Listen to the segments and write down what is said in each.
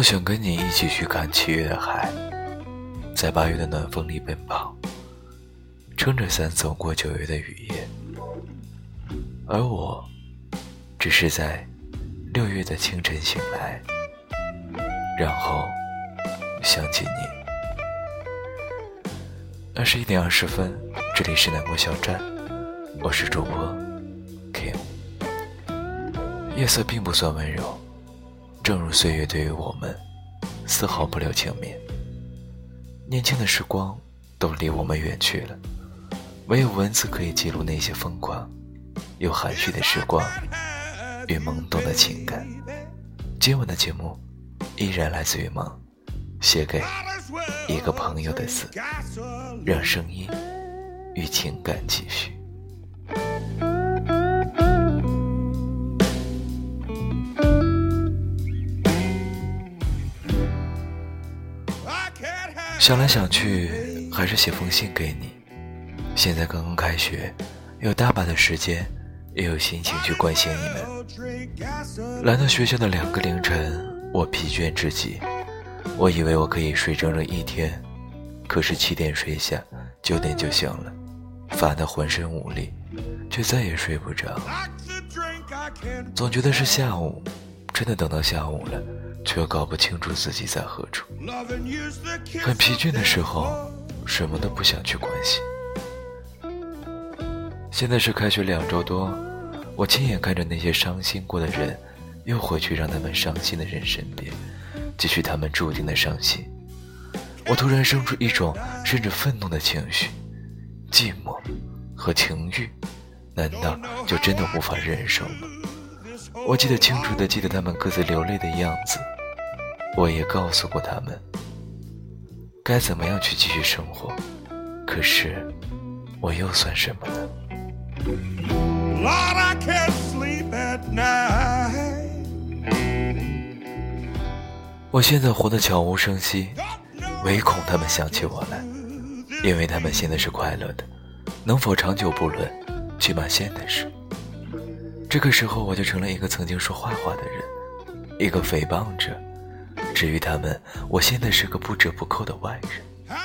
我想跟你一起去看七月的海，在八月的暖风里奔跑，撑着伞走过九月的雨夜，而我，只是在六月的清晨醒来，然后想起你。二十一点二十分，这里是南国小站，我是主播 Kim。夜色并不算温柔，正如岁月对于我们，丝毫不留情面。年轻的时光都离我们远去了，唯有文字可以记录那些疯狂又含蓄的时光与懵懂的情感。今晚的节目依然来自于梦，写给一个朋友的字，让声音与情感继续。想来想去，还是写封信给你。现在刚刚开学，有大把的时间，也有心情去关心你们。来到学校的两个凌晨，我疲倦至极。我以为我可以睡整整一天，可是七点睡下，九点就醒了，烦得浑身无力，却再也睡不着。总觉得是下午，真的等到下午了。却又搞不清楚自己在何处，很疲倦的时候，什么都不想去关心。现在是开学两周多，我亲眼看着那些伤心过的人，又回去让他们伤心的人身边，继续他们注定的伤心。我突然生出一种甚至愤怒的情绪，寂寞和情欲，难道就真的无法忍受吗？我记得清楚的记得他们各自流泪的样子，我也告诉过他们该怎么样去继续生活，可是我又算什么呢？我现在活得悄无声息，唯恐他们想起我来，因为他们现在是快乐的，能否长久不论，起码现在是。这个时候，我就成了一个曾经说坏话的人，一个诽谤者。至于他们，我现在是个不折不扣的外人。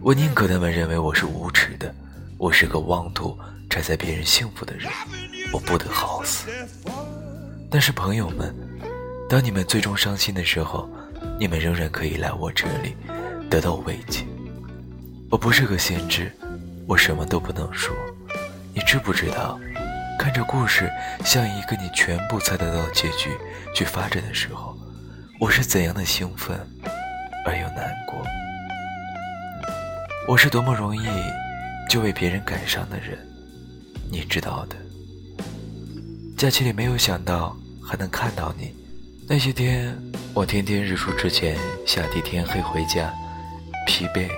我宁可他们认为我是无耻的，我是个妄图拆散别人幸福的人，我不得好死。但是朋友们，当你们最终伤心的时候，你们仍然可以来我这里得到慰藉。我不是个先知，我什么都不能说。你知不知道？看着故事像一个你全部猜得到结局去发展的时候，我是怎样的兴奋而又难过？我是多么容易就为别人感伤的人，你知道的。假期里没有想到还能看到你，那些天我天天日出之前下地天黑回家，疲惫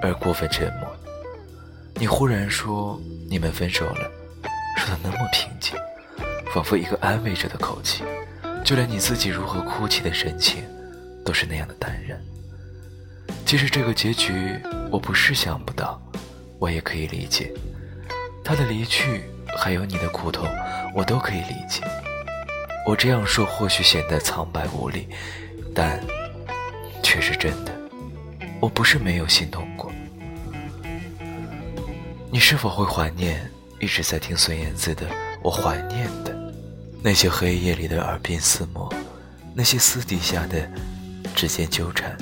而过分沉默。你忽然说你们分手了。说的那么平静，仿佛一个安慰着的口气，就连你自己如何哭泣的神情，都是那样的淡然。其实这个结局我不是想不到，我也可以理解。他的离去，还有你的苦痛，我都可以理解。我这样说或许显得苍白无力，但却是真的。我不是没有心痛过。你是否会怀念？一直在听孙燕姿的《我怀念的那些黑夜里的耳鬓厮磨，那些私底下的指尖纠缠，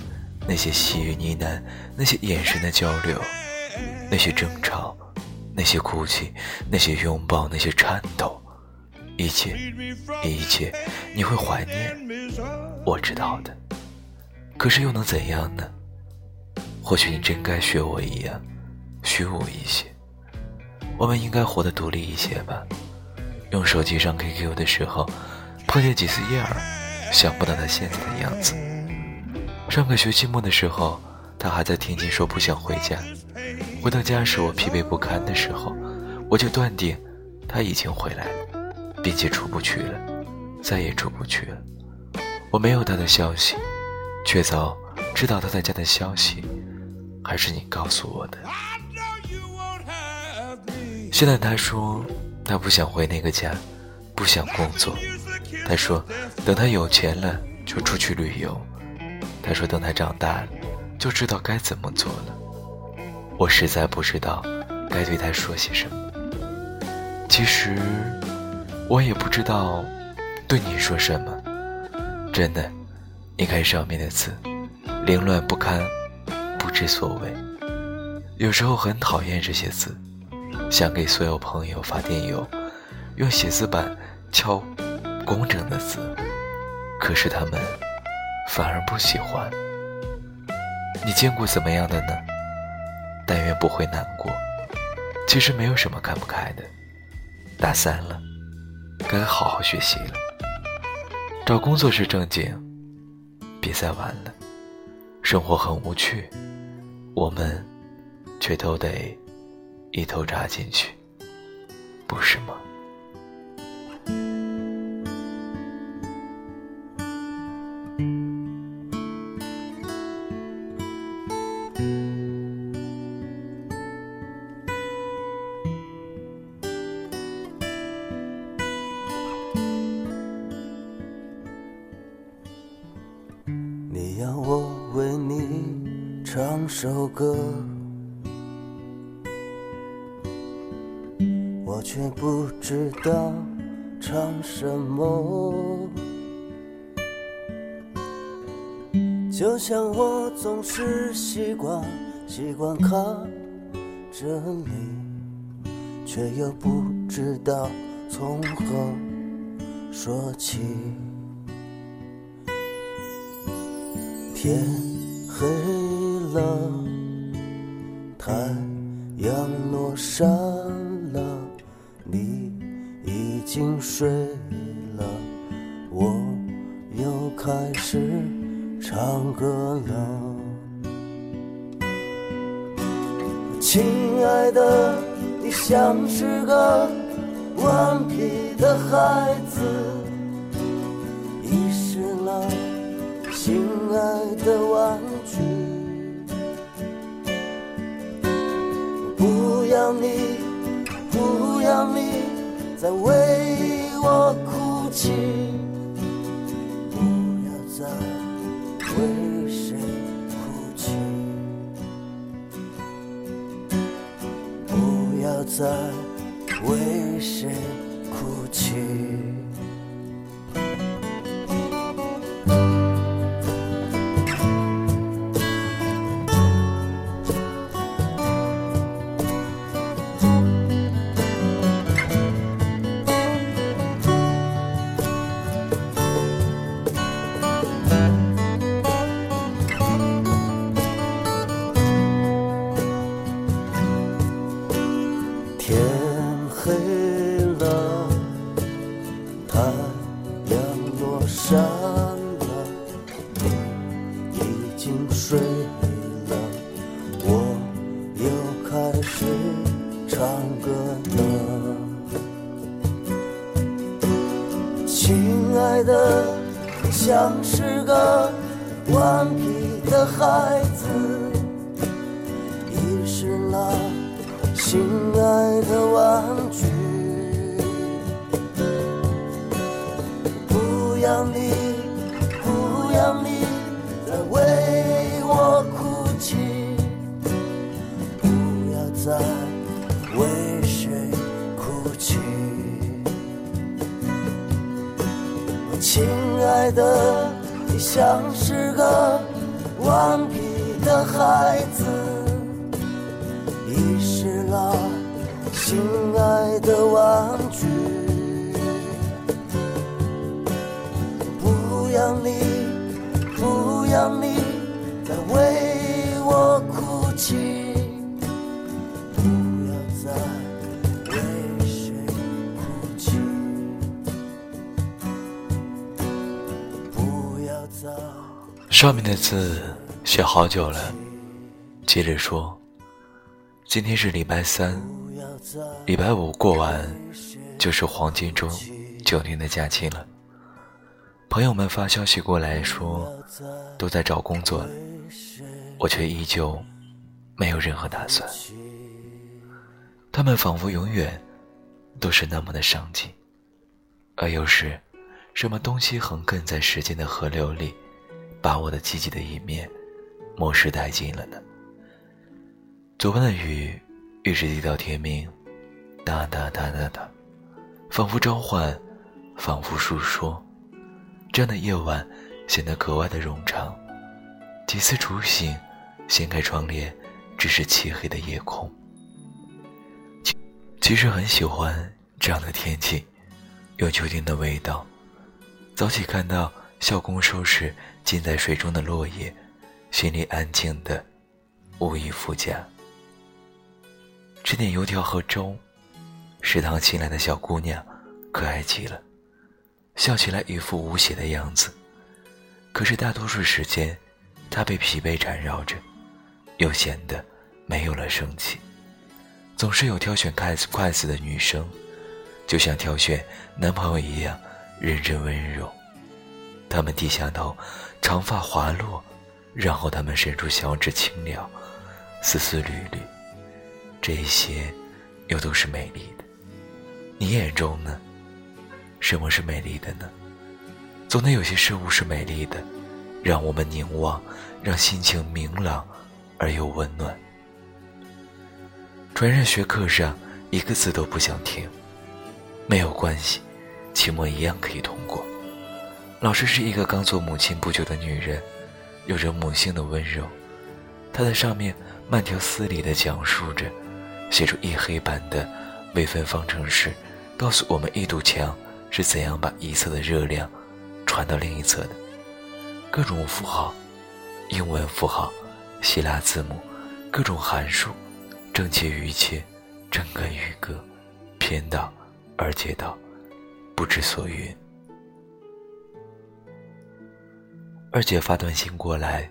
那些细语呢喃，那些眼神的交流，那些争吵，那些哭泣，那些拥抱，那些颤抖，一切，一切，你会怀念，我知道的。可是又能怎样呢？或许你真该学我一样，虚无一些。我们应该活得独立一些吧。用手机上 QQ 的时候，碰见几次叶儿，想不到他现在的样子。上个学期末的时候，他还在天津说不想回家。回到家时，我疲惫不堪的时候，我就断定他已经回来了，并且出不去了，再也出不去了。我没有他的消息，却早知道他在家的消息，还是你告诉我的。现在他说他不想回那个家，不想工作。他说等他有钱了就出去旅游。他说等他长大了，就知道该怎么做了。我实在不知道该对他说些什么。其实我也不知道对你说什么。真的，你看上面的字，凌乱不堪，不知所谓。有时候很讨厌这些字，想给所有朋友发电邮，用写字板敲工整的字，可是他们反而不喜欢。你见过怎么样的呢？但愿不会难过。其实没有什么看不开的。大三了，该好好学习了。找工作是正经，别再玩了。生活很无趣，我们却都得一头扎进去，不是吗？你要我为你唱首歌，却不知道唱什么。就像我总是习惯习惯看着你，却又不知道从何说起。天黑。了，太阳落山睡了，我又开始唱歌了。亲爱的，你像是个顽皮的孩子，遗失了心爱的玩具。不要你，不要你再为哭泣，不要再为谁哭泣，不要再心爱的玩具。不要你，不要你再为我哭泣，不要再为谁哭泣，亲。亲爱的，你像是个顽皮的孩子，亲爱的玩具。不要你，不要你再为我哭泣。不要再为谁哭泣，不要再上面的字写好久了，接着说：“今天是礼拜三，礼拜五过完就是黄金周九天的假期了。朋友们发消息过来说都在找工作，我却依旧没有任何打算。他们仿佛永远都是那么的上进，而又是什么东西横亘在时间的河流里，把我的积极的一面抹失殆尽了呢？昨晚的雨一直滴到天明，哒哒哒哒哒，仿佛召唤，仿佛诉说。这样的夜晚显得格外的冗长。几次初醒，掀开窗帘，只是漆黑的夜空。其实很喜欢这样的天气，有秋天的味道。早起看到校工收拾浸在水中的落叶，心里安静的无以复加。吃点油条和粥，食堂新来的小姑娘可爱极了，笑起来一副无邪的样子。可是大多数时间，她被疲惫缠绕着，又显得没有了生气。总是有挑选筷子筷子的女生，就像挑选男朋友一样认真温柔。他们低下头，长发滑落，然后他们伸出小指轻撩，丝丝缕缕。这些，又都是美丽的。你眼中呢？什么是美丽的呢？总得有些事物是美丽的，让我们凝望，让心情明朗而又温暖。传染学课上一个字都不想听，没有关系，期末一样可以通过。老师是一个刚做母亲不久的女人，有着母性的温柔，她在上面慢条斯理地讲述着。写出一黑板的微分方程式，告诉我们一堵墙是怎样把一侧的热量传到另一侧的。各种符号、英文符号、希腊字母、各种函数，正切余切，正根余歌，偏道而皆道，不知所云。二姐发短信过来，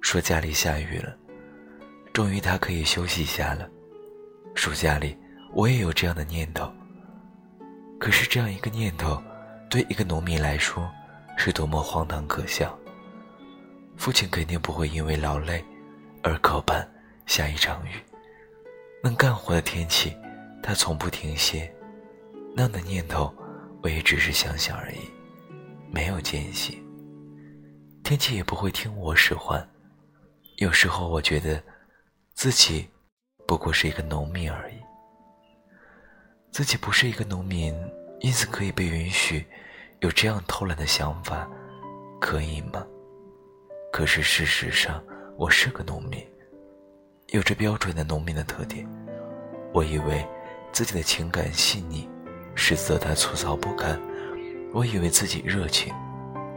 说家里下雨了，终于她可以休息一下了。暑假里，我也有这样的念头。可是，这样一个念头，对一个农民来说，是多么荒唐可笑。父亲肯定不会因为劳累而扣办下一场雨。能干活的天气，他从不停歇。那样的念头，我也只是想想而已，没有间隙。天气也不会听我使唤。有时候，我觉得自己。不过是一个农民而已，自己不是一个农民，因此可以被允许有这样偷懒的想法，可以吗？可是事实上，我是个农民，有着标准的农民的特点。我以为自己的情感细腻，实则他粗糙不堪；我以为自己热情，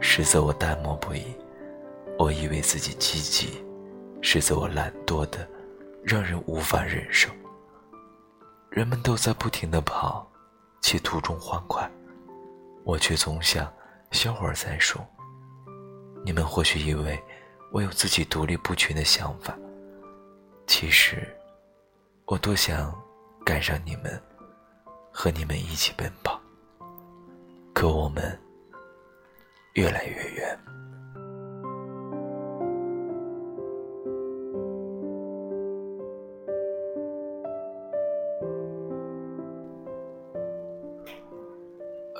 实则我淡漠不已；我以为自己积极，实则我懒惰的。让人无法忍受。人们都在不停的跑，且途中欢快，我却总想歇会儿再说。你们或许以为我有自己独立不群的想法，其实我多想赶上你们，和你们一起奔跑。可我们越来越远。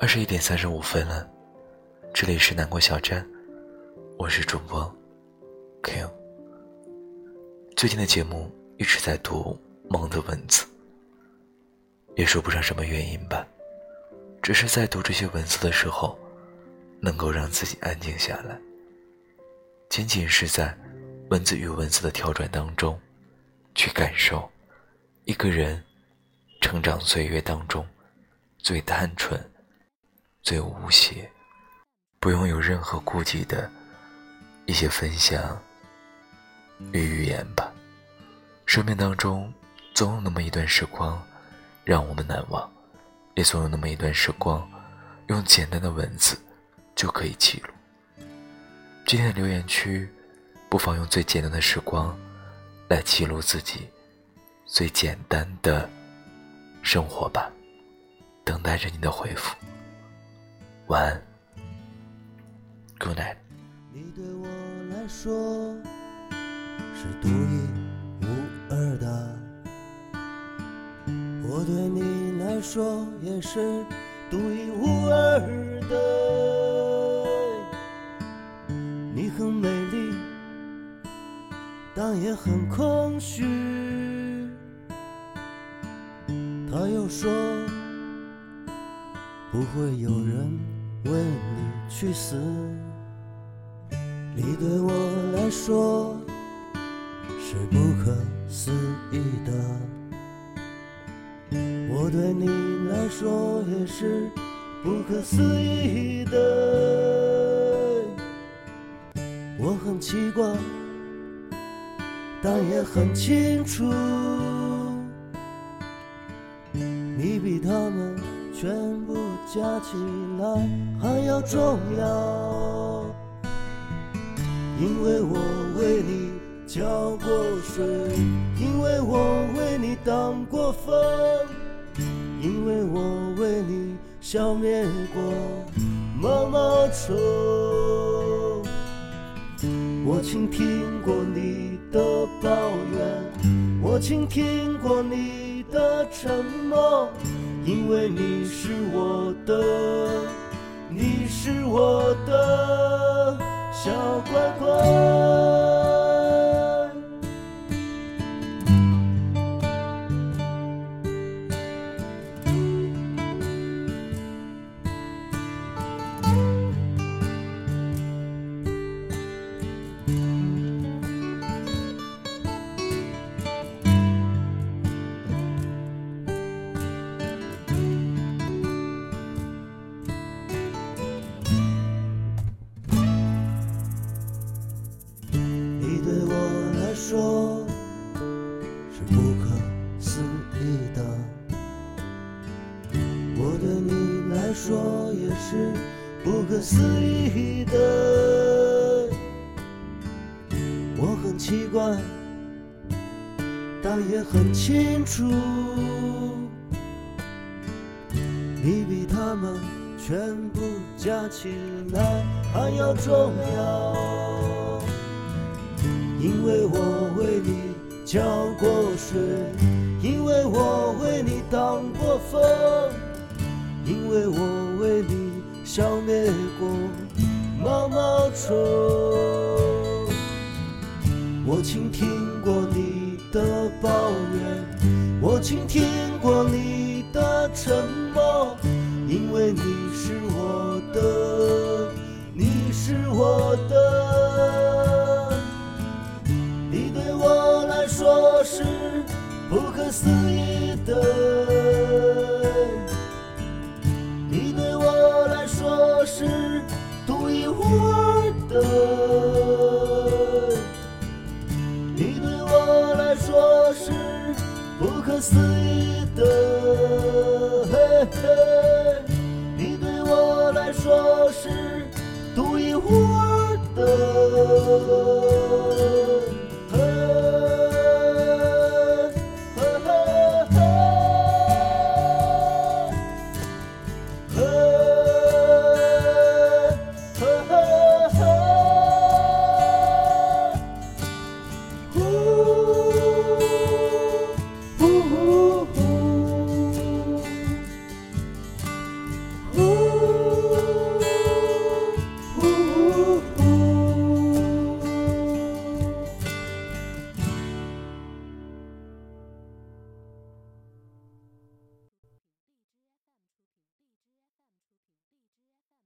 二十一点三十五分了，这里是南国小站，我是主播 k。最近的节目一直在读梦的文字，也说不上什么原因吧，只是在读这些文字的时候，能够让自己安静下来，仅仅是在文字与文字的跳转当中，去感受一个人成长岁月当中最单纯。最无邪，不用有任何顾忌的一些分享与语言吧。生命当中总有那么一段时光让我们难忘，也总有那么一段时光，用简单的文字就可以记录。今天的留言区，不妨用最简单的时光来记录自己最简单的生活吧，等待着你的回复。晚安。Good night 你对我来说是独一无二的我对你来说也是独一无二的。你很美丽但也很空虚。他又说不会有人为你去死。你对我来说是不可思议的，我对你来说也是不可思议的。我很奇怪，但也很清楚，你比他们全部加起来还要重要。因为我为你浇过水，因为我为你挡过风，因为我为你消灭过毛毛虫。我倾听过你的抱怨，我倾听过你的沉默，因为你是我的，你是我的。小乖乖。也很清楚，你比他们全部加起来还要重要，因为我为你浇过水，因为我为你挡过风，因为我为你。消灭过毛毛虫，我倾听过你的抱怨，我倾听过你的沉默，因为你是我的，你是我的，你对我来说是不可思议的。不